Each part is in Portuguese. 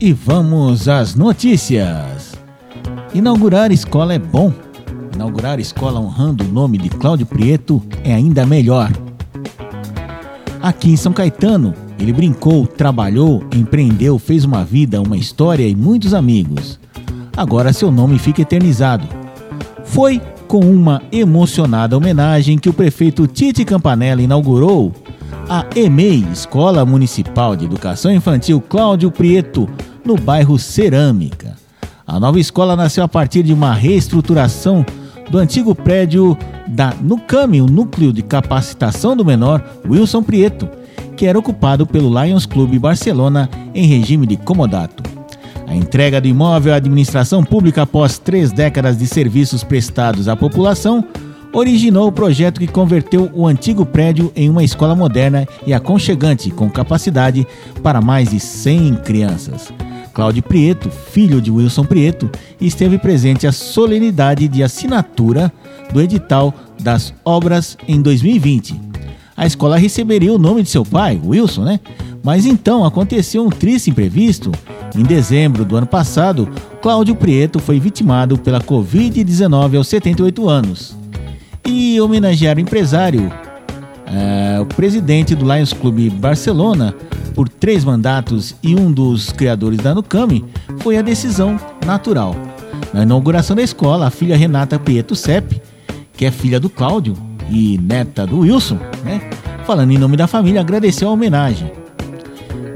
E vamos às notícias. Inaugurar escola é bom. Inaugurar escola honrando o nome de Cláudio Prieto é ainda melhor. Aqui em São Caetano, ele brincou, trabalhou, empreendeu, fez uma vida, uma história e muitos amigos. Agora seu nome fica eternizado. Foi com uma emocionada homenagem que o prefeito Tite Campanella inaugurou a EMEI, Escola Municipal de Educação Infantil Cláudio Prieto, no bairro Cerâmica. A nova escola nasceu a partir de uma reestruturação do antigo prédio da NUCAMI, o Núcleo de Capacitação do Menor Wilson Prieto, que era ocupado pelo Lions Clube Barcelona em regime de comodato. A entrega do imóvel à administração pública após três décadas de serviços prestados à população originou o projeto que converteu o antigo prédio em uma escola moderna e aconchegante, com capacidade para mais de 100 crianças. Cláudio Prieto, filho de Wilson Prieto, esteve presente à solenidade de assinatura do edital das obras em 2020. A escola receberia o nome de seu pai, Wilson, né? Mas então aconteceu um triste imprevisto. Em dezembro do ano passado, Cláudio Prieto foi vitimado pela Covid-19 aos 78 anos. E homenagear o empresário, é, o presidente do Lions Clube Barcelona, por três mandatos e um dos criadores da Nucami, foi a decisão natural. Na inauguração da escola, a filha Renata Prieto Sepp, que é filha do Cláudio e neta do Wilson, né? falando em nome da família, agradeceu a homenagem.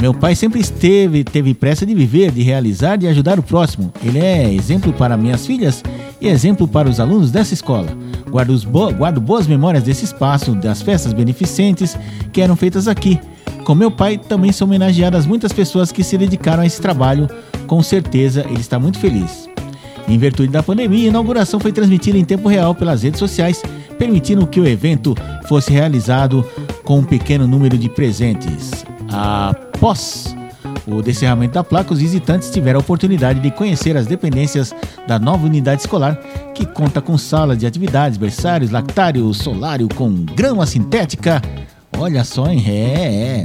Meu pai sempre esteve, teve pressa de viver, de realizar, de ajudar o próximo. Ele é exemplo para minhas filhas e exemplo para os alunos dessa escola. Guardo, bo guardo boas memórias desse espaço, das festas beneficentes que eram feitas aqui. Com meu pai também são homenageadas muitas pessoas que se dedicaram a esse trabalho. Com certeza ele está muito feliz. Em virtude da pandemia, a inauguração foi transmitida em tempo real pelas redes sociais, permitindo que o evento fosse realizado com um pequeno número de presentes. Após o descerramento da placa, os visitantes tiveram a oportunidade de conhecer as dependências da nova unidade escolar, que conta com salas de atividades, berçários, lactário, solário com grama sintética, Olha só, hein? É,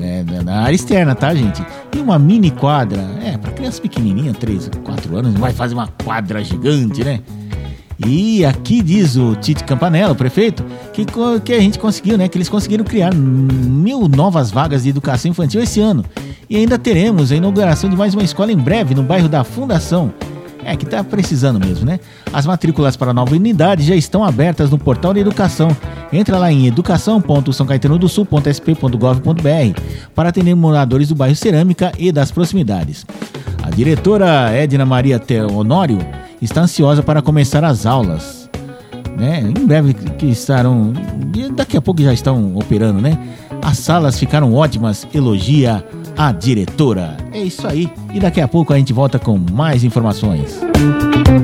é. é na área externa, tá, gente? E uma mini quadra. É, pra criança pequenininha, 3, 4 anos, não vai fazer uma quadra gigante, né? E aqui diz o Tite Campanella, o prefeito, que, que a gente conseguiu, né? Que eles conseguiram criar mil novas vagas de educação infantil esse ano. E ainda teremos a inauguração de mais uma escola em breve no bairro da Fundação. É que tá precisando mesmo, né? As matrículas para a nova unidade já estão abertas no portal de educação. Entra lá em educação.sãocaetanodosul.sp.gov.br para atender moradores do bairro Cerâmica e das proximidades. A diretora Edna Maria Teonório está ansiosa para começar as aulas. Né? Em breve que estarão, daqui a pouco já estão operando, né? As salas ficaram ótimas, elogia a diretora. É isso aí. E daqui a pouco a gente volta com mais informações. Música